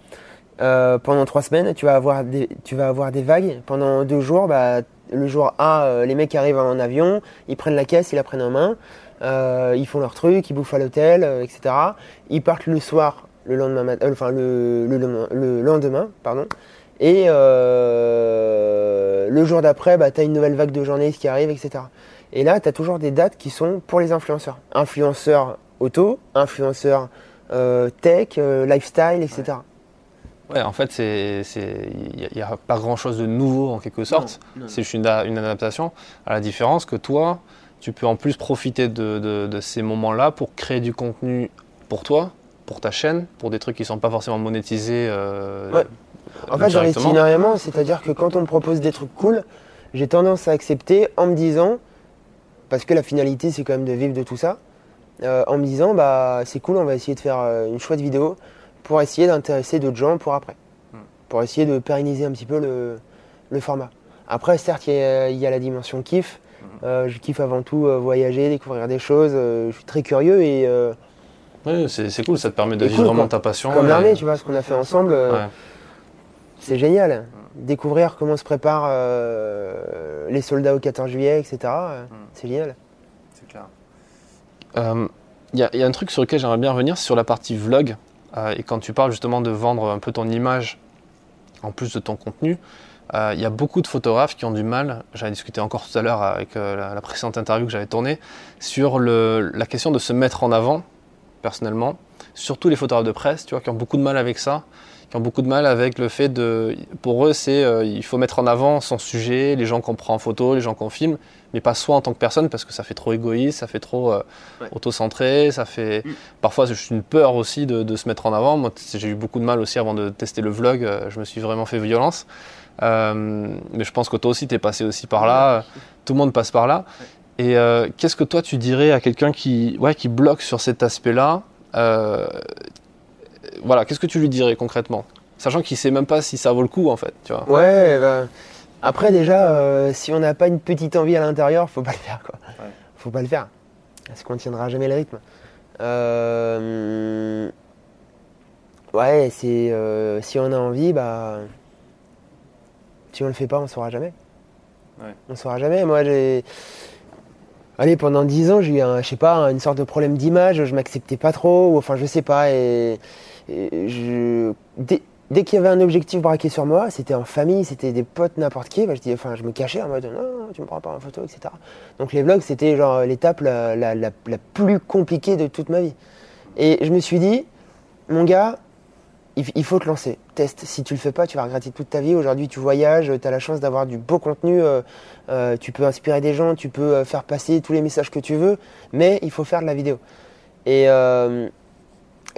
Euh, pendant trois semaines, tu vas, avoir des, tu vas avoir des vagues. Pendant deux jours, bah, le jour A, euh, les mecs arrivent en avion, ils prennent la caisse, ils la prennent en main, euh, ils font leur truc, ils bouffent à l'hôtel, euh, etc. Ils partent le soir, le lendemain, enfin le, le, le lendemain, pardon. Et le jour d'après, bah, tu as une nouvelle vague de journalistes qui arrive, etc. Et là, tu as toujours des dates qui sont pour les influenceurs. Influenceurs auto, influenceurs euh, tech, euh, lifestyle, etc. Ouais, en fait, c'est, c'est, il n'y a, pas grand-chose de nouveau en quelque sorte. C'est juste une, adaptation. À la différence que toi, tu peux en plus profiter de, de- de ces moments-là pour créer du contenu pour toi, pour ta chaîne, pour des trucs qui ne sont pas forcément monétisés. euh, Ouais. En fait, j'investis directement. énormément, c'est-à-dire que quand on me propose des trucs cool, j'ai tendance à accepter en me disant, parce que la finalité c'est quand même de vivre de tout ça, euh, en me disant bah c'est cool, on va essayer de faire euh, une chouette vidéo pour essayer d'intéresser d'autres gens pour après, Hmm. pour essayer de pérenniser un petit peu le, le format. Après, certes, il y, a- il y a la dimension kiff. Hmm. Euh, je kiffe avant tout voyager, découvrir des choses. je suis très curieux et Ouais, c'est, cool, ça te permet de vivre cool, vraiment ta passion. comme et- l'armée, tu vois, ce qu'on a fait ensemble. Ouais. C'est génial. Découvrir comment se préparent euh, les soldats au 14 juillet, etc. euh, C'est génial. C'est clair. Euh, Il y, a- il y a un truc sur lequel j'aimerais bien revenir, c'est sur la partie vlog. Euh, et quand tu parles justement de vendre un peu ton image en plus de ton contenu, euh, il y a beaucoup de photographes qui ont du mal, j'avais discuté encore tout à l'heure avec euh, la, la précédente interview que j'avais tournée, sur le- la question de se mettre en avant, personnellement. Surtout les photographes de presse, tu vois, qui ont beaucoup de mal avec ça, qui ont beaucoup de mal avec le fait de... Pour eux, c'est euh, il faut mettre en avant son sujet, les gens qu'on prend en photo, les gens qu'on filme, mais pas soi en tant que personne, parce que ça fait trop égoïste, ça fait trop euh, Ouais. auto-centré, ça fait... Mm. Parfois, c'est juste une peur aussi de, de se mettre en avant. Moi, j'ai eu beaucoup de mal aussi avant de tester le vlog, euh, je me suis vraiment fait violence. Euh, mais je pense que toi aussi, tu es passé aussi par là. Tout le monde passe par là. Et euh, qu'est-ce que toi, tu dirais à quelqu'un qui, ouais, qui bloque sur cet aspect-là Voilà, qu'est-ce que tu lui dirais concrètement? Sachant qu'il sait même pas si ça vaut le coup, en fait. Tu vois Ouais, bah, après déjà, euh, si on n'a pas une petite envie à l'intérieur, faut pas le faire quoi. Ouais. Faut pas le faire. Parce qu'on tiendra jamais le rythme. Euh, Ouais, c'est euh, si on a envie, bah si on le fait pas, on saura jamais. Ouais. On saura jamais. Moi, j'ai Allez, pendant 10 ans, j'ai eu un, je sais pas, une sorte de problème d'image, je m'acceptais pas trop, ou enfin, je sais pas, et, dès, qu'il y avait un objectif braqué sur moi, c'était en famille, c'était des potes, n'importe qui, bah, je, dis, enfin, je me cachais en mode non, tu me prends pas en photo, etc. Donc les vlogs, c'était genre l'étape la plus compliquée de toute ma vie. Et je me suis dit, mon gars, il, faut te lancer. Teste. Si tu le fais pas, tu vas regretter toute ta vie. Aujourd'hui, tu voyages, tu as la chance d'avoir du beau contenu. euh, euh, tu peux inspirer des gens, tu peux euh, faire passer tous les messages que tu veux, mais il faut faire de la vidéo. Et, euh,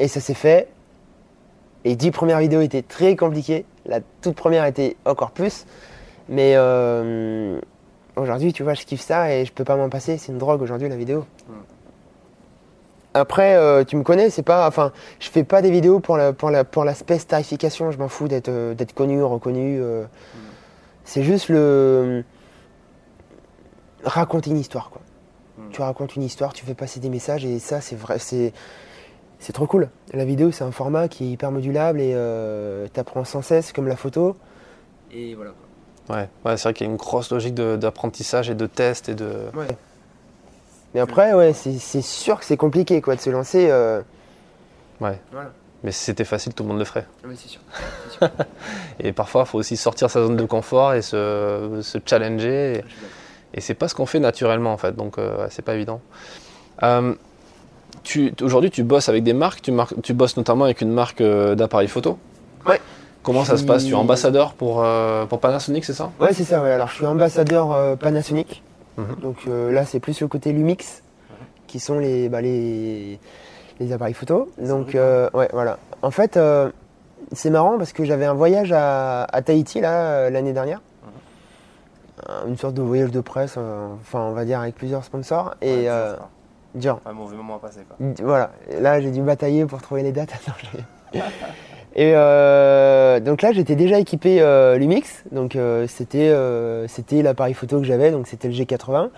ça s'est fait. Les dix premières vidéos étaient très compliquées. La toute première était encore plus. Mais euh, aujourd'hui, tu vois, je kiffe ça et je peux pas m'en passer. C'est une drogue aujourd'hui, la vidéo. Après, euh, tu me connais, c'est pas, enfin, je fais pas des vidéos pour la, pour la, pour l'aspect starification. Je m'en fous d'être, euh, d'être connu, reconnu. euh. C'est juste le raconter une histoire, quoi. Mm. Tu racontes une histoire, tu fais passer des messages et ça, c'est vrai, c'est, c'est trop cool. La vidéo, c'est un format qui est hyper modulable et euh, t'apprends sans cesse, comme la photo. Et voilà. Ouais, ouais c'est vrai qu'il y a une grosse logique de- d'apprentissage et de test et de. Ouais. Mais après, ouais, c'est, sûr que c'est compliqué, quoi, de se lancer. euh. Ouais. Voilà. Mais si c'était facile, tout le monde le ferait. Oui, c'est sûr. Et parfois, il faut aussi sortir sa zone de confort et se, se challenger. Et, et c'est pas ce qu'on fait naturellement, en fait. Donc, euh, c'est pas évident. Euh, Aujourd'hui, tu bosses avec des marques. Tu, mar- tu bosses notamment avec une marque euh, d'appareils photo. Ouais. Comment ça se passe? Tu es ambassadeur pour, euh, pour Panasonic, c'est ça? Ouais, c'est ça. Ouais. Alors, je suis ambassadeur euh, Panasonic. Mhm. Donc euh, là, c'est plus le côté Lumix, qui sont les, bah, les, les appareils photo. Donc, euh, ouais, voilà. En fait, euh, c'est marrant parce que j'avais un voyage à, à Tahiti là l'année dernière. Euh, Une sorte de voyage de presse, enfin, on va dire avec plusieurs sponsors. Et dur. Un mauvais moment à passer quoi. Voilà, là j'ai dû batailler pour trouver les dates. Et euh, donc là j'étais déjà équipé euh, Lumix, donc euh, c'était c'était l'appareil photo que j'avais, donc c'était le G80.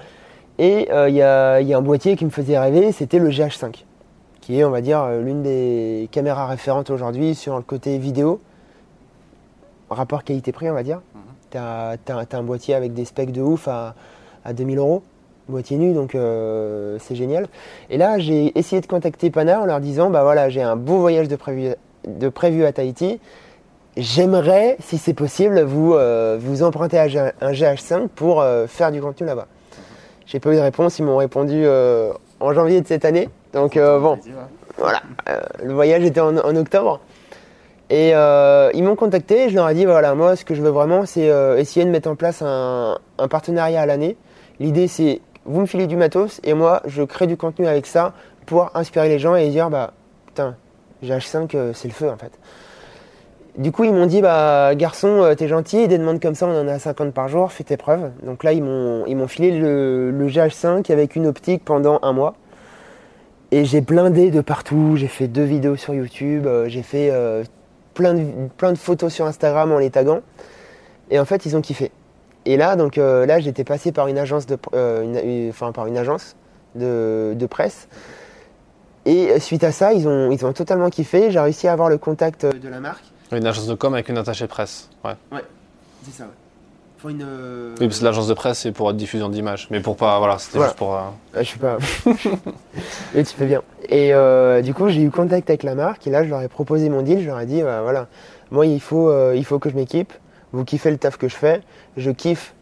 Et il y, a, y a un boîtier qui me faisait rêver, c'était le GH5, qui est on va dire l'une des caméras référentes aujourd'hui sur le côté vidéo, rapport qualité-prix on va dire. Mhm. T'as t'as un boîtier avec des specs de ouf à, à 2000 euros, boîtier nu, donc c'est génial. Et là, j'ai essayé de contacter Pana en leur disant bah voilà, j'ai un beau voyage de prévu, de prévu à Tahiti. J'aimerais, si c'est possible, vous, euh, vous emprunter un G- un GH5 pour euh, faire du contenu là-bas. J'ai pas eu de réponse, ils m'ont répondu euh, en janvier de cette année. Donc bon, voilà, le voyage était en, en octobre. Et ils m'ont contacté, je leur ai dit voilà, moi ce que je veux vraiment c'est essayer de mettre en place un, un partenariat à l'année. L'idée c'est vous me filez du matos et moi je crée du contenu avec ça pour inspirer les gens et dire bah putain, GH5 euh, c'est le feu en fait. Du coup ils m'ont dit bah garçon euh, t'es gentil, des demandes comme ça on en a 50 par jour, fais tes preuves. Donc là ils m'ont ils m'ont filé le, le GH5 avec une optique pendant un mois. Et j'ai blindé de partout, j'ai fait deux vidéos sur YouTube, euh, j'ai fait plein, de, photos sur Instagram en les taguant. Et en fait, ils ont kiffé. Et là, donc là, j'étais passé par une agence de, enfin par une agence de presse. Et suite à ça, ils ont, ils ont totalement kiffé. J'ai réussi à avoir le contact de la marque. Une agence de com avec une attachée presse. Ouais. C'est ça, ouais. Faut une. euh, Oui, parce que l'agence de presse, c'est pour être diffusion d'images. Mais pour pas. Voilà, c'était Voilà. juste pour. euh, Ah, je sais pas. Et tu fais bien. Et euh, du coup, j'ai eu contact avec la marque et là, je leur ai proposé mon deal. Je leur ai dit, bah, voilà, moi, il faut, euh, il faut que je m'équipe. Vous kiffez le taf que je fais. Je kiffe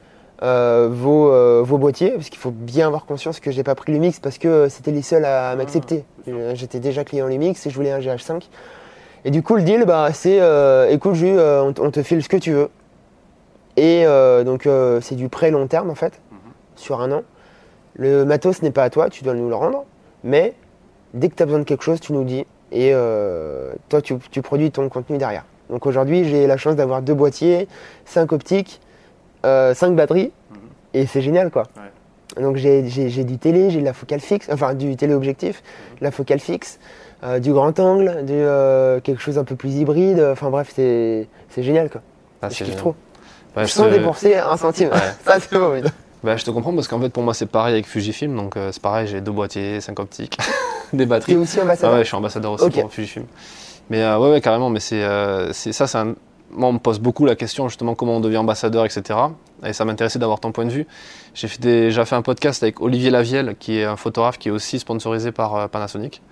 euh, vos, euh, vos boîtiers parce qu'il faut bien avoir conscience que j'ai pas pris Lumix parce que euh, c'était les seuls à m'accepter. Euh, J'étais déjà client Lumix et je voulais un GH5. Et du coup, le deal, bah, c'est, euh, écoute, Jus, on, te file ce que tu veux. Et donc, c'est du prêt long terme en fait, sur un an. Le matos n'est pas à toi, tu dois nous le rendre. Mais dès que tu as besoin de quelque chose, tu nous dis. Et toi, tu, tu produis ton contenu derrière. Donc aujourd'hui, j'ai la chance d'avoir deux boîtiers, cinq optiques, euh, cinq batteries. Et c'est génial, quoi. Donc j'ai du télé, j'ai de la focale fixe, enfin du téléobjectif, de la focale fixe, euh, du grand angle, du, euh, quelque chose un peu plus hybride. Enfin bref, c'est c'est génial, quoi. ah, je kiffe trop. Je Sans te- débourser un centime. Ouais. Ça, c'est beau, oui. Bah, je te comprends parce qu'en fait, pour moi, c'est pareil avec Fujifilm. Donc, euh, c'est pareil, j'ai deux boîtiers, cinq optiques, des Tu batteries. es aussi Ah ambassadeur ouais, je suis ambassadeur aussi pour Fujifilm. Mais euh, ouais, ouais, carrément. Mais c'est euh, c'est- ça, c'est un- moi, on me pose beaucoup la question justement comment on devient ambassadeur, etc. Et ça m'intéressait d'avoir ton point de vue. J'ai déjà fait un podcast avec Olivier Lavielle, qui est un photographe qui est aussi sponsorisé par euh, Panasonic.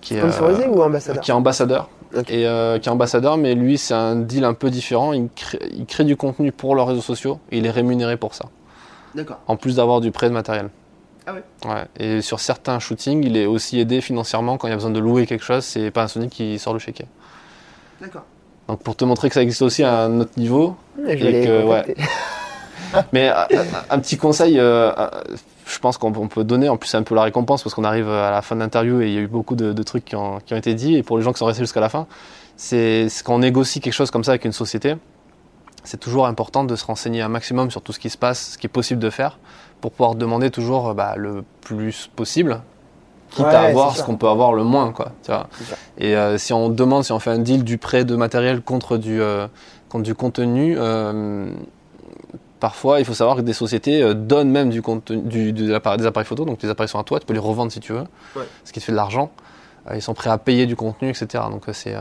Qui est, euh, Sponsorisé ou ambassadeur qui est ambassadeur. Et euh, qui est ambassadeur, mais lui, c'est un deal un peu différent. Il crée, il crée du contenu pour leurs réseaux sociaux et il est rémunéré pour ça. D'accord. En plus d'avoir du prêt de matériel. Ah ouais Ouais. Et sur certains shootings, il est aussi aidé financièrement quand il y a besoin de louer quelque chose. C'est Panasonic qui sort le chéquier. D'accord. Donc pour te montrer que ça existe aussi à un autre niveau. Je vais Et les que, contacter. Mais euh, un petit conseil, euh, euh, je pense qu'on on peut donner, en plus c'est un peu la récompense parce qu'on arrive à la fin de l'interview et il y a eu beaucoup de, de trucs qui ont, qui ont été dits. Et pour les gens qui sont restés jusqu'à la fin, c'est quand on négocie quelque chose comme ça avec une société, c'est toujours important de se renseigner un maximum sur tout ce qui se passe, ce qui est possible de faire, pour pouvoir demander toujours euh, bah, le plus possible, quitte Ouais, à avoir ce qu'on peut avoir le moins. Quoi, tu vois. Et euh, si on demande, si on fait un deal du prêt de matériel contre du, euh, contre du contenu, euh, parfois il faut savoir que des sociétés donnent même du contenu, du, des appareils photo, donc les appareils sont à toi, tu peux les revendre si tu veux, Ouais. ce qui te fait de l'argent. Ils sont prêts à payer du contenu, etc. Donc c'est.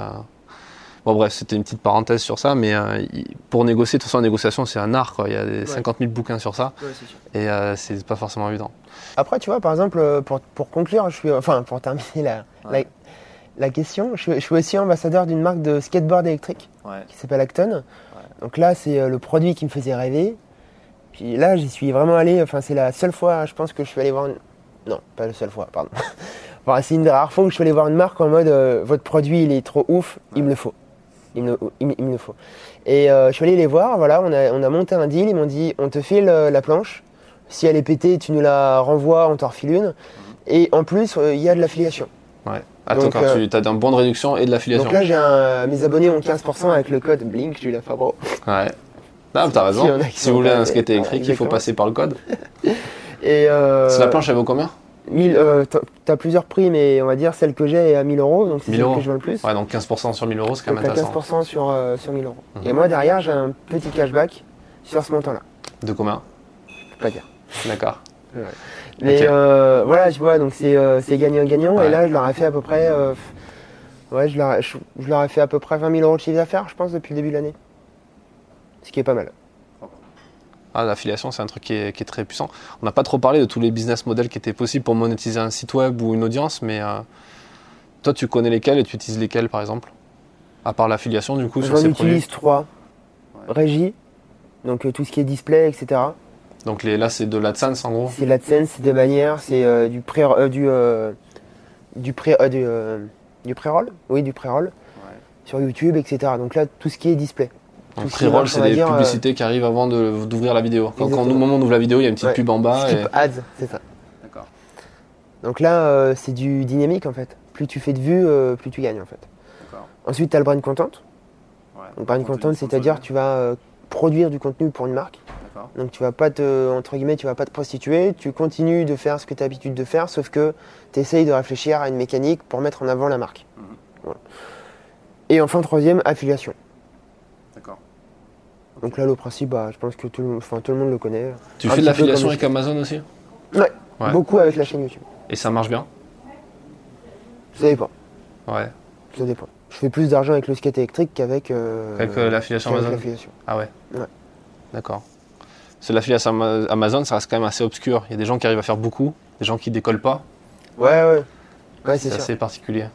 Bon bref, c'était une petite parenthèse sur ça, mais euh, pour négocier, de toute façon la négociation c'est un art, quoi. il y a des 50 000 bouquins sur ça, Ouais, c'est sûr. et euh, c'est pas forcément évident. Après, tu vois, par exemple, euh, pour, pour conclure, je suis, enfin, pour terminer la, Ouais. la, la question, je, suis- je suis aussi ambassadeur d'une marque de skateboard électrique Ouais. qui s'appelle Acton. Donc là, c'est euh, le produit qui me faisait rêver. Puis là, j'y suis vraiment allé. Enfin, c'est la seule fois, je pense que je suis allé voir une. Non, pas la seule fois, pardon. Enfin, c'est une des rares fois où je suis allé voir une marque en mode euh, votre produit, il est trop ouf, il me le faut. Il me, le- il me- il me le faut. Et euh, je suis allé les voir, voilà, on a, on a monté un deal, ils m'ont dit on te file euh, la planche, si elle est pétée, tu nous la renvoies, on t'en refile une. Et en plus, euh, il y a de l'affiliation. Ouais. Attends, Donc, quand euh, tu as un bon de réduction et de l'affiliation. Donc là, j'ai un, mes abonnés ont 15% avec le code Blink, tu l'as Fabro. Ouais. Non, mais t'as raison. Si vous voulez un skate électrique, il faut passer par le code. Et euh, la planche, elle vaut combien? euh, t'as- plusieurs prix, mais on va dire celle que j'ai est à 1000 euros, donc c'est 1000 celle euros. que je vends le plus. Ouais, donc 15% sur 1000 euros, c'est quand même intéressant. 15% sur, euh, sur 1000 euros. Mhm. Et moi derrière, j'ai un petit cashback sur ce montant-là. De combien? Je peux pas dire. D'accord. Mais euh, voilà, tu vois, donc c'est euh, c'est gagnant-gagnant. Ouais. Et là, je leur ai fait à peu près. euh, ouais, je leur, ai- je, je leur ai fait à peu près 20 000 euros de chiffre d'affaires, je pense, depuis le début de l'année. Ce qui est pas mal. Ah, l'affiliation, c'est un truc qui est, qui est très puissant. On n'a pas trop parlé de tous les business models qui étaient possibles pour monétiser un site web ou une audience, mais euh, toi, tu connais lesquels et tu utilises lesquels, par exemple? À part l'affiliation, du coup, sur J'en ces utilise produits. trois. Régie, donc euh, tout ce qui est display, etc. Donc les, là, c'est de l'AdSense, en gros. C'est l'AdSense, c'est des bannières, c'est euh, du pré euh, du euh, du pré euh, du, euh, du pré-roll, oui du pré-roll sur YouTube, etc. Donc là tout ce qui est display. Donc pré-roll, c'est des dire, euh, publicités qui arrivent avant d'ouvrir la vidéo. Quand, au moment où on ouvre la vidéo, il y a une petite Ouais. pub en bas. Skip Et... ads, c'est ça. D'accord. Donc là euh, c'est du dynamique en fait. Plus tu fais de vues, euh, plus tu gagnes en fait. D'accord. Ensuite tu as le brand content. Ouais. Donc brand content, c'est-à-dire tu vas euh, produire du contenu pour une marque. Donc tu vas pas te, entre guillemets, tu vas pas te prostituer, tu continues de faire ce que tu as l'habitude de faire, sauf que tu essayes de réfléchir à une mécanique pour mettre en avant la marque. Mhm. Voilà. Et enfin, troisième, affiliation. D'accord. Donc là, le principe, bah, je pense que tout le, monde- enfin, tout le monde le connaît. Tu Un fais de l'affiliation avec Amazon aussi? Ouais, Ouais. beaucoup avec la chaîne YouTube. Et ça marche bien? Ça dépend, Ouais. ça dépend. Je fais plus d'argent avec le skate électrique qu'avec euh, Avec euh, l'affiliation Amazon? Ah ouais Ouais. D'accord. C'est l'affiliation Ama- Amazon, ça reste quand même assez obscur. Il y a des gens qui arrivent à faire beaucoup, des gens qui décollent pas. Ouais, ouais. Ouais, c'est assez particulier.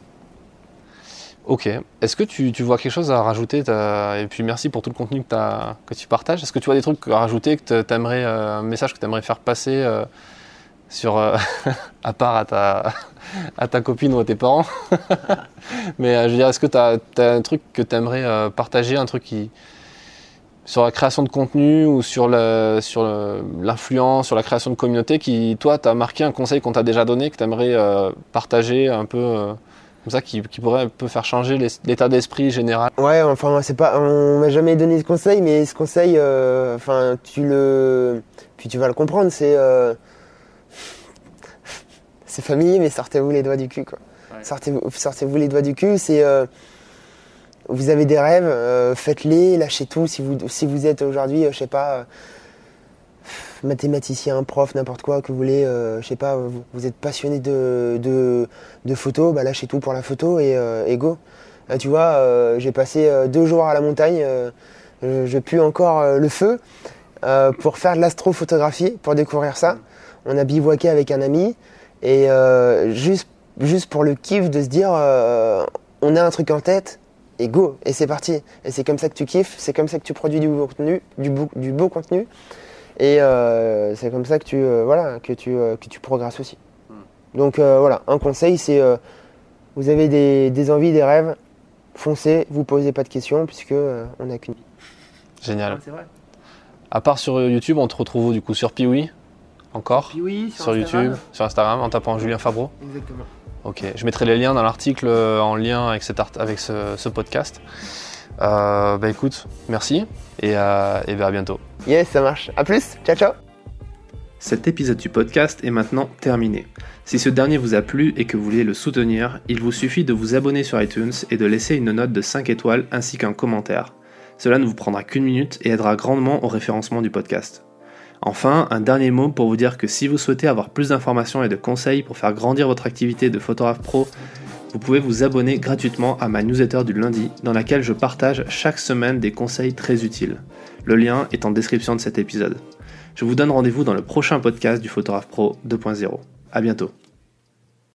Ok. Est-ce que tu, tu vois quelque chose à rajouter Et puis merci pour tout le contenu que, tu partages. Est-ce que tu vois des trucs à rajouter, que tu aimerais, un message que tu aimerais faire passer euh, sur, euh, à part à ta, à ta copine ou à tes parents? Mais euh, je veux dire, est-ce que tu as, un truc que tu aimerais partager, un truc qui sur la création de contenu ou sur le- sur le- l'influence, sur la création de communauté qui, toi, t'as marqué un conseil qu'on t'a déjà donné, que tu aimerais partager un peu euh, comme ça, qui, qui pourrait un peu faire changer l'es- l'état d'esprit général? Ouais, enfin, c'est pas, on m'a jamais donné ce conseil, mais ce conseil, euh, enfin, tu le, puis tu vas le comprendre, c'est, euh, c'est familier, mais sortez-vous les doigts du cul, quoi. Ouais. Sortez-vous, sortez-vous les doigts du cul, c'est, euh, vous avez des rêves, euh, faites-les, lâchez tout. Si vous, êtes aujourd'hui, euh, je sais pas, euh, mathématicien, prof, n'importe quoi, que vous voulez, je sais pas, vous, êtes passionné de, photo, bah lâchez tout pour la photo et, go. Tu vois, j'ai passé deux jours à la montagne, je, pue encore le feu pour faire de l'astrophotographie, pour découvrir ça. On a bivouaqué avec un ami et juste, pour le kiff de se dire, on a un truc en tête et go, et c'est parti. Et c'est comme ça que tu kiffes, c'est comme ça que tu produis du beau contenu, du beau, du beau contenu. Et euh, c'est comme ça que tu, euh, voilà, que tu, euh, que tu progresses aussi. Donc euh, voilà, un conseil, c'est euh, vous avez des, des envies, des rêves, foncez, vous posez pas de questions puisque euh, on n'a qu'une. Génial. c'est vrai. À part sur YouTube, on te retrouve du coup sur Piwi Encore? Oui, Sur YouTube, sur Instagram, en tapant Julien Fabreau Exactement. Ok, je mettrai les liens dans l'article euh, en lien avec, cet art- avec ce, ce podcast. Euh, bah écoute, merci et, euh, et bah, à bientôt. Yes, ça marche. À plus. Ciao, ciao. Cet épisode du podcast est maintenant terminé. Si ce dernier vous a plu et que vous voulez le soutenir, il vous suffit de vous abonner sur iTunes et de laisser une note de 5 étoiles ainsi qu'un commentaire. Cela ne vous prendra qu'une minute et aidera grandement au référencement du podcast. Enfin, un dernier mot pour vous dire que si vous souhaitez avoir plus d'informations et de conseils pour faire grandir votre activité de photographe pro, vous pouvez vous abonner gratuitement à ma newsletter du lundi dans laquelle je partage chaque semaine des conseils très utiles. Le lien est en description de cet épisode. Je vous donne rendez-vous dans le prochain podcast du Photographe Pro 2.0. À bientôt.